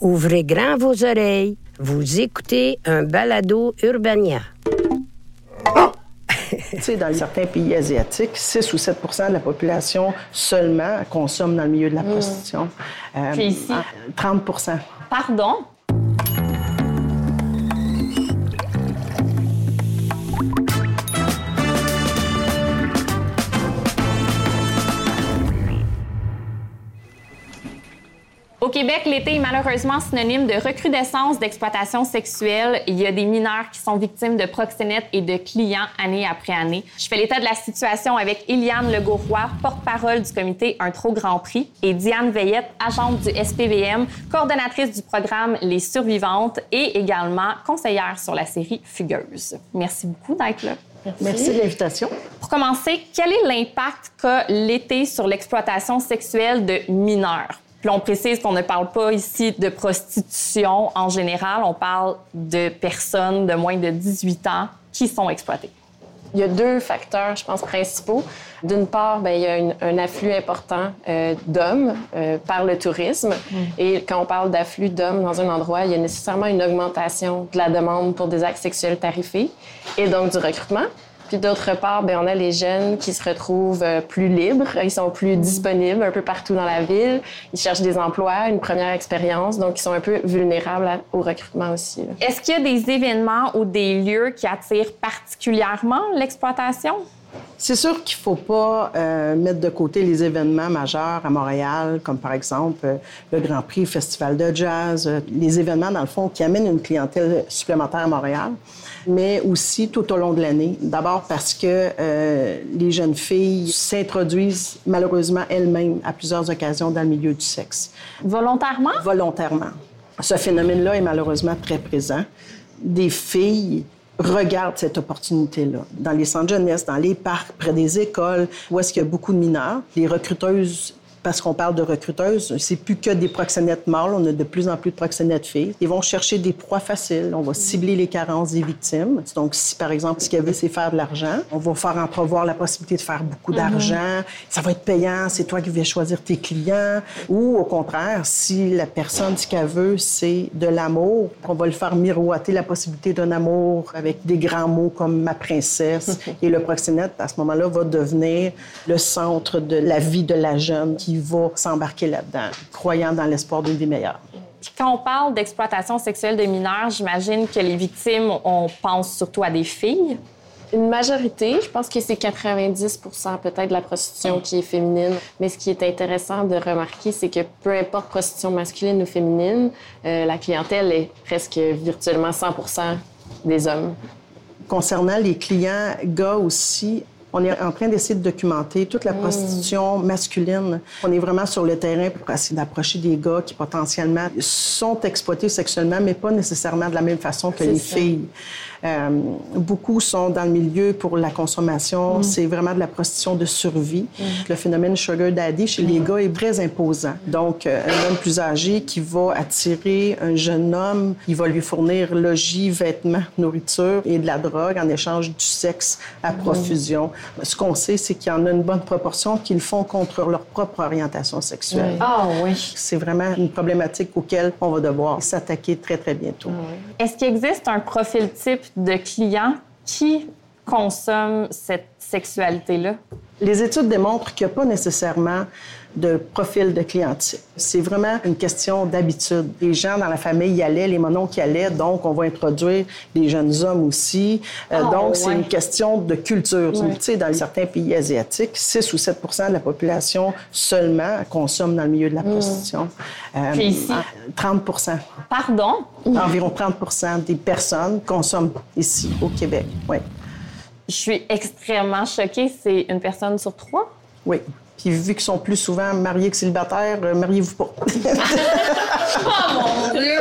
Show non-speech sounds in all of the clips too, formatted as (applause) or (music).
Ouvrez grand vos oreilles. Vous écoutez un balado Urbania. Tu sais, dans certains pays asiatiques, 6 ou 7% de la population seulement consomme dans le milieu de la prostitution. Euh, Puis ici? 30% Pardon? Au Québec, l'été est malheureusement synonyme de recrudescence d'exploitation sexuelle. Il y a des mineurs qui sont victimes de proxénètes et de clients année après année. Je fais l'état de la situation avec Eliane Legauroy, porte-parole du comité Un Trop Grand Prix, et Diane Veillette, agente du SPVM, coordonnatrice du programme Les Survivantes et également conseillère sur la série Fugueuse. Merci beaucoup d'être là. Merci de l'invitation. Pour commencer, quel est l'impact qu'a l'été sur l'exploitation sexuelle de mineurs? Puis on précise qu'on ne parle pas ici de prostitution en général, on parle de personnes de moins de 18 ans qui sont exploitées. Il y a deux facteurs, je pense, principaux. D'une part, ben, il y a une- un afflux important euh, d'hommes euh, par le tourisme. Et quand on parle d'afflux d'hommes dans un endroit, il y a nécessairement une augmentation de la demande pour des actes sexuels tarifés et donc du recrutement. Puis d'autre part, ben, on a les jeunes qui se retrouvent euh, plus libres, ils sont plus disponibles un peu partout dans la ville, ils cherchent des emplois, une première expérience, donc ils sont un peu vulnérables à- au recrutement aussi. là. Est-ce qu'il y a des événements ou des lieux qui attirent particulièrement l'exploitation? C'est sûr qu'il ne faut pas euh, mettre de côté les événements majeurs à Montréal, comme par exemple euh, le Grand Prix, Festival de jazz, euh, les événements, dans le fond, qui amènent une clientèle supplémentaire à Montréal, mais aussi tout au long de l'année. D'abord parce que euh, les jeunes filles s'introduisent malheureusement elles-mêmes à plusieurs occasions dans le milieu du sexe Volontairement? volontairement. Ce phénomène-là est malheureusement très présent. Des filles regardent cette opportunité-là. Dans les centres jeunesse, dans les parcs, près des écoles, où est-ce qu'il y a beaucoup de mineurs. Les recruteuses, parce qu'on parle de recruteuses, c'est plus que des proxénètes mâles, on a de plus en plus de proxénètes filles. Ils vont chercher des proies faciles, on va cibler les carences des victimes. Donc, si par exemple, ce qu'elle veut, c'est faire de l'argent, on va faire entrevoir la possibilité de faire beaucoup d'argent, ça va être payant, c'est toi qui vas choisir tes clients. Ou au contraire, si la personne, ce qu'elle veut, c'est de l'amour, on va le faire miroiter la possibilité d'un amour avec des grands mots comme ma princesse. (laughs) Et le proxénète, à ce moment-là, va devenir le centre de la vie de la jeune qui va s'embarquer là-dedans, croyant dans l'espoir d'une vie meilleure. Puis quand on parle d'exploitation sexuelle de mineurs, j'imagine que les victimes, on pense surtout à des filles. Une majorité, je pense que c'est 90 peut-être de la prostitution qui est féminine. Mais ce qui est intéressant de remarquer, c'est que peu importe prostitution masculine ou féminine, euh, la clientèle est presque virtuellement 100 des hommes. Concernant les clients gars aussi, on est en train d'essayer de documenter toute la prostitution masculine. On est vraiment sur le terrain pour essayer d'approcher des gars qui potentiellement sont exploités sexuellement, mais pas nécessairement de la même façon que les ça. filles. Euh, beaucoup sont dans le milieu pour la consommation. C'est vraiment de la prostitution de survie. Le phénomène sugar daddy chez les gars est très imposant. Donc, euh, un homme plus âgé qui va attirer un jeune homme, il va lui fournir logis, vêtements, nourriture et de la drogue en échange du sexe à profusion. Ce qu'on sait, c'est qu'il y en a une bonne proportion qui le font contre leur propre orientation sexuelle. Ah oui. C'est vraiment une problématique auquel on va devoir s'attaquer très, très bientôt. Est-ce qu'il existe un profil type de client qui consomme cette sexualité-là? Les études démontrent qu'il n'y a pas nécessairement de profil de client type. C'est vraiment une question d'habitude. Les gens dans la famille y allaient, les mononcles y allaient, donc on va introduire des jeunes hommes aussi. Euh, Ah, donc, c'est une question de culture. Tu sais, dans certains pays asiatiques, 6 ou 7% de la population seulement consomme dans le milieu de la prostitution. Euh, Puis ici? 30 Pardon? (laughs) Environ 30% des personnes consomment ici, au Québec. Oui. Je suis extrêmement choquée. C'est une personne sur trois? Oui. Puis vu qu'ils sont plus souvent mariés que célibataires, euh, mariez-vous pas. (laughs) oh mon Dieu!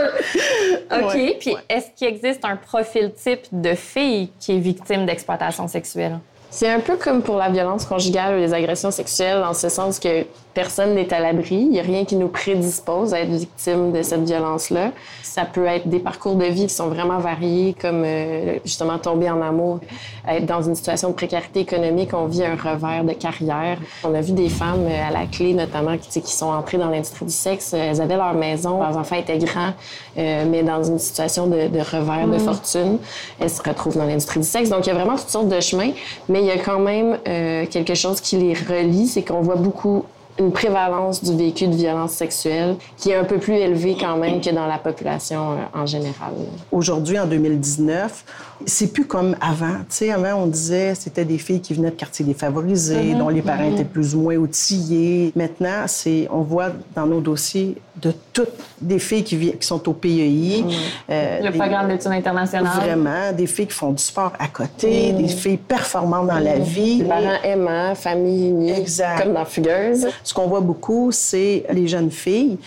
OK. Ouais, Puis ouais. est-ce qu'il existe un profil type de fille qui est victime d'exploitation sexuelle? C'est un peu comme pour la violence conjugale ou les agressions sexuelles, en ce sens que personne n'est à l'abri. Il n'y a rien qui nous prédispose à être victime de cette violence-là. Ça peut être des parcours de vie qui sont vraiment variés, comme euh, justement tomber en amour, être dans une situation de précarité économique, on vit un revers de carrière. On a vu des femmes euh, à la clé, notamment, qui, sont entrées dans l'industrie du sexe. Elles avaient leur maison, leurs enfants étaient grands, euh, mais dans une situation de, de revers de fortune. Elles se retrouvent dans l'industrie du sexe. Donc, il y a vraiment toutes sortes de chemins, mais il y a quand même euh, quelque chose qui les relie, c'est qu'on voit beaucoup une prévalence du vécu de violence sexuelle qui est un peu plus élevée quand même que dans la population euh, en général. Aujourd'hui, en 2019, c'est plus comme avant. Tu sais, avant, on disait c'était des filles qui venaient de quartiers défavorisés, dont les parents étaient plus ou moins outillés. Maintenant, c'est, on voit dans nos dossiers de toutes des filles qui, sont au PEI. euh, Le des- programme d'études internationales. Vraiment, des filles qui font du sport à côté, des filles performantes dans la vie. Les parents aimants, famille unie, Exact. comme dans Fugueuse. Ce qu'on voit beaucoup, c'est les jeunes filles,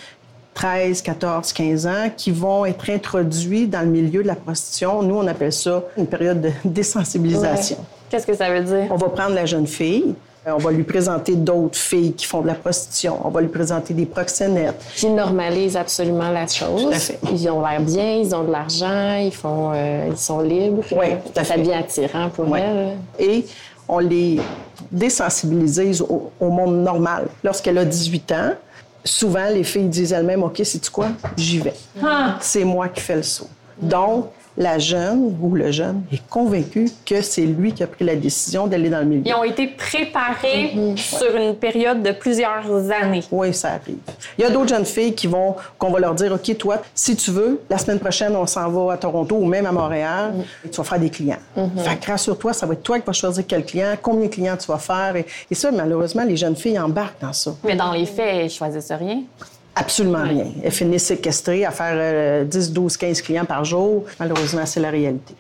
13, 14, 15 ans, qui vont être introduites dans le milieu de la prostitution. Nous, on appelle ça une période de (laughs) désensibilisation. Qu'est-ce que ça veut dire? On va prendre la jeune fille, euh, on va lui présenter d'autres filles qui font de la prostitution, on va lui présenter des proxénètes. Qui normalisent absolument la chose. Tout à fait. Ils ont l'air bien, ils ont de l'argent, ils font, euh, ils sont libres. Oui, tout à Ça fait. devient attirant pour Ouais. elles. Et on les désensibilise au, au monde normal. Lorsqu'elle a 18 ans, souvent, les filles disent elles-mêmes, OK, c'est quoi? J'y vais. Ah! C'est moi qui fais le saut. Donc, la jeune ou le jeune est convaincu que c'est lui qui a pris la décision d'aller dans le milieu. Ils ont été préparés sur une période de plusieurs années. Oui, ça arrive. Il y a d'autres jeunes filles qui vont, qu'on va leur dire, OK, toi, si tu veux, la semaine prochaine, on s'en va à Toronto ou même à Montréal, et tu vas faire des clients. Fait que rassure-toi, ça va être toi qui vas choisir quel client, combien de clients tu vas faire. Et, et ça, malheureusement, les jeunes filles embarquent dans ça. Mais dans les faits, ils choisissent rien. Absolument rien. Elles finissent séquestrées à faire euh, 10, 12, 15 clients par jour. Malheureusement, c'est la réalité.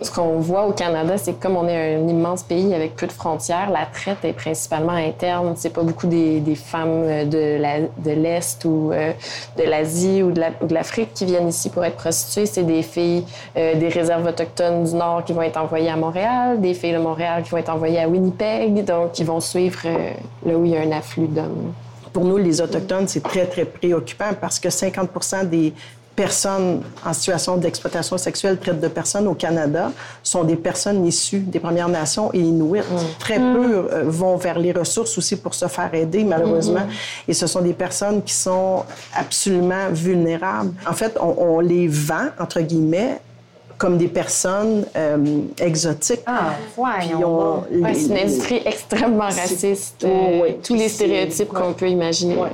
Ce qu'on voit au Canada, c'est que comme on est un immense pays avec peu de frontières, la traite est principalement interne. C'est pas beaucoup des, des femmes de la- de l'Est ou euh, de l'Asie ou de la- l'Afrique qui viennent ici pour être prostituées. C'est des filles euh, des réserves autochtones du Nord qui vont être envoyées à Montréal, des filles de Montréal qui vont être envoyées à Winnipeg, donc ils vont suivre euh, là où il y a un afflux d'hommes. Pour nous, les Autochtones, c'est très, très préoccupant parce que 50% des personnes en situation d'exploitation sexuelle, traite de personnes au Canada, sont des personnes issues des Premières Nations et Inuits. Très peu euh, vont vers les ressources aussi pour se faire aider, malheureusement. Et ce sont des personnes qui sont absolument vulnérables. En fait, on, on les vend, entre guillemets, comme des personnes euh, exotiques. Ah, voyons. on- Ouais, c'est une industrie extrêmement raciste. Oh, euh, oui. Tous les stéréotypes qu'on peut imaginer. Ouais.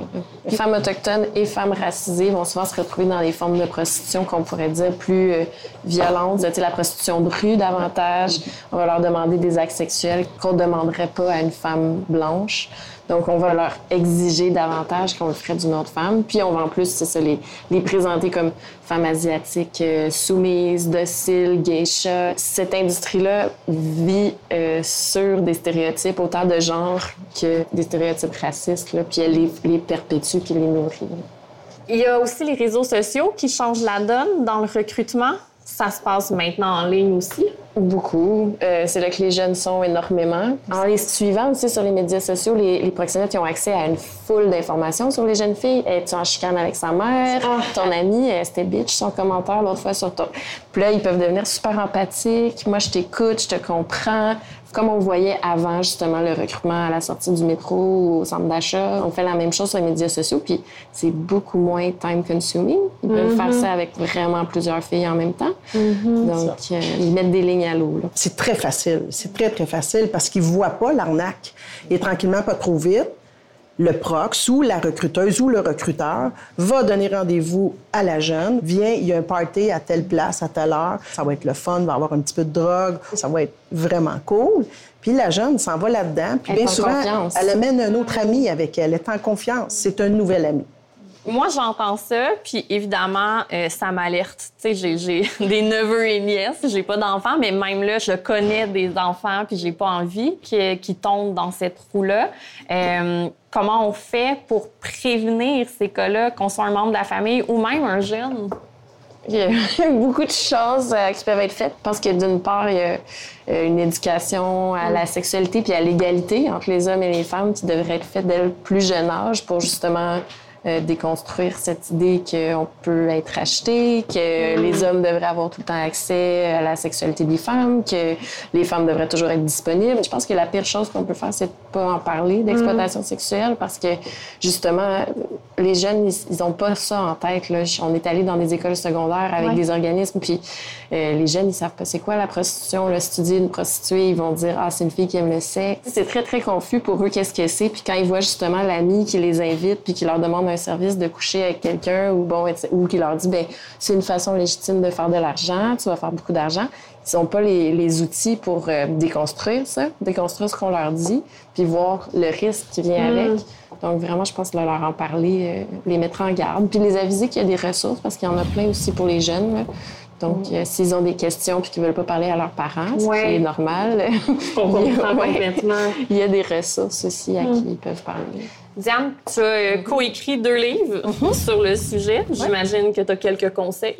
Les femmes autochtones et femmes racisées vont souvent se retrouver dans des formes de prostitution qu'on pourrait dire plus euh, violentes. La prostitution de rue davantage. On va leur demander des actes sexuels qu'on ne demanderait pas à une femme blanche. Donc, on va leur exiger davantage qu'on le ferait d'une autre femme. Puis, on va en plus, c'est ça, les, les présenter comme femmes asiatiques euh, soumises, dociles, geishas. Cette industrie-là vit euh, sur des stéréotypes, autant de genre que des stéréotypes racistes, puis elle les, les perpétue puis les nourrit. Il y a aussi les réseaux sociaux qui changent la donne dans le recrutement. Ça se passe maintenant en ligne aussi. Beaucoup. Euh, c'est là que les jeunes sont énormément. En les suivant aussi sur les médias sociaux, les, les proxénètes ils ont accès à une foule d'informations sur les jeunes filles. Es-tu en chicane avec sa mère? Ton ami, euh, c'était bitch son commentaire l'autre fois sur ton... Puis là, ils peuvent devenir super empathiques. Moi, je t'écoute, je te comprends. Comme on voyait avant, justement, le recrutement à la sortie du métro ou au centre d'achat, on fait la même chose sur les médias sociaux, puis c'est beaucoup moins time-consuming. Ils peuvent faire ça avec vraiment plusieurs filles en même temps. Donc, euh, ils mettent des lignes à l'eau. là. C'est très facile. C'est très, très facile parce qu'ils ne voient pas l'arnaque. Et tranquillement, pas trop vite, le prox ou la recruteuse ou le recruteur va donner rendez-vous à la jeune. Viens, il y a un party à telle place, à telle heure. Ça va être le fun, il va avoir un petit peu de drogue. Ça va être vraiment cool. Puis la jeune s'en va là-dedans. Puis Elle bien en souvent, confiance. elle amène un autre ami avec elle. Elle est en confiance. C'est un nouvel ami. Moi, j'entends ça, puis évidemment, euh, ça m'alerte. Tu sais, j'ai (laughs) des neveux et nièces, j'ai pas d'enfants, mais même là, je connais des enfants, puis j'ai pas envie qu'ils tombent dans cette roue-là. Euh, comment on fait pour prévenir ces cas-là, qu'on soit un membre de la famille ou même un jeune? Il y a (laughs) beaucoup de choses euh, qui peuvent être faites. Je pense que d'une part, il y a une éducation à la sexualité puis à l'égalité entre les hommes et les femmes qui devrait être faite dès le plus jeune âge pour justement euh, déconstruire cette idée qu'on peut être acheté, que les hommes devraient avoir tout le temps accès à la sexualité des femmes, que les femmes devraient toujours être disponibles. Je pense que la pire chose qu'on peut faire, c'est de pas en parler d'exploitation mm. sexuelle parce que justement, les jeunes, ils n'ont pas ça en tête. Là. On est allé dans des écoles secondaires avec des organismes, puis euh, les jeunes, ils savent pas c'est quoi la prostitution. Là, si tu dis une prostituée, ils vont dire ah c'est une fille qui aime le sexe. C'est très très confus pour eux qu'est-ce que c'est. Puis quand ils voient justement l'ami qui les invite puis qui leur demande un service de coucher avec quelqu'un ou bon ou qui leur dit ben c'est une façon légitime de faire de l'argent, tu vas faire beaucoup d'argent. Ils n'ont pas les, les, outils pour euh, déconstruire ça, déconstruire ce qu'on leur dit, puis voir le risque qui vient mm. avec. Donc vraiment, je pense que leur en parler, euh, les mettre en garde, puis les aviser qu'il y a des ressources parce qu'il y en a plein aussi pour les jeunes. Donc, mm. euh, s'ils ont des questions puis qu'ils ne veulent pas parler à leurs parents, c'est normal. (laughs) il y a des ressources aussi à mm. qui ils peuvent parler. Diane, tu as euh, coécrit deux livres mhm. sur le sujet. J'imagine que tu as quelques conseils.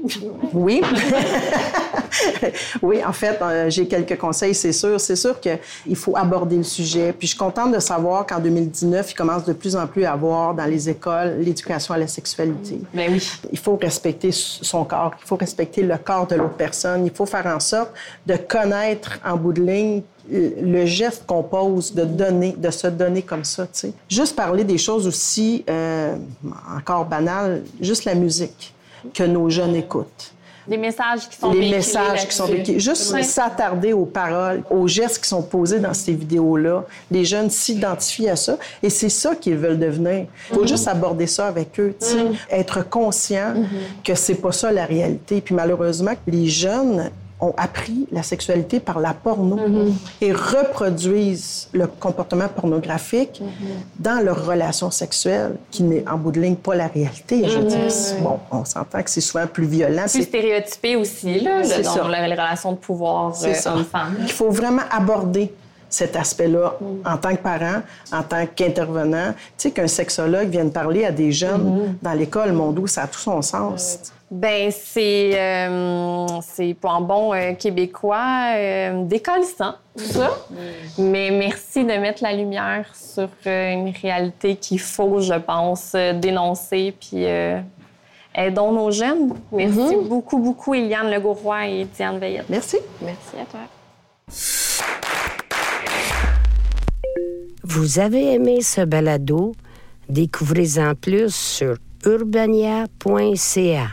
Oui. (laughs) (laughs) oui, en fait, euh, j'ai quelques conseils, c'est sûr. C'est sûr qu'il faut aborder le sujet. Puis je suis contente de savoir qu'en 2019, il commence de plus en plus à avoir dans les écoles l'éducation à la sexualité. Ben oui. Il faut respecter son corps, il faut respecter le corps de l'autre personne. Il faut faire en sorte de connaître en bout de ligne le geste qu'on pose de donner, de se donner comme ça, tu sais. Juste parler des choses aussi, euh, encore banales, juste la musique que nos jeunes écoutent. Des messages qui sont Les messages qui sont véhiculés. Juste s'attarder aux paroles, aux gestes qui sont posés dans ces vidéos-là. Les jeunes s'identifient à ça et c'est ça qu'ils veulent devenir. Il faut mm-hmm. juste aborder ça avec eux. Mm-hmm. être conscient mm-hmm. que c'est pas ça la réalité. Puis malheureusement, les jeunes ont appris la sexualité par la porno mm-hmm. et reproduisent le comportement pornographique mm-hmm. dans leur relation sexuelle, qui n'est en bout de ligne pas la réalité. Je mm-hmm. bon, on s'entend que c'est souvent plus violent. Plus stéréotypé aussi, là, dans les relations de pouvoir euh, homme-femme. Il faut vraiment aborder cet aspect-là mm. en tant que parent, en tant qu'intervenant. Tu sais, qu'un sexologue vienne parler à des jeunes dans l'école, mon doux, ça a tout son sens. Ben c'est euh, c'est pour un bon euh, québécois euh, décalissant tout ça? Mais merci de mettre la lumière sur euh, une réalité qu'il faut, je pense, dénoncer puis aidons nos jeunes. Merci mm-hmm. beaucoup beaucoup Eliane Legauroy et Diane Veillette. Merci. Merci à toi. Vous avez aimé ce balado? Découvrez-en plus sur urbania.ca.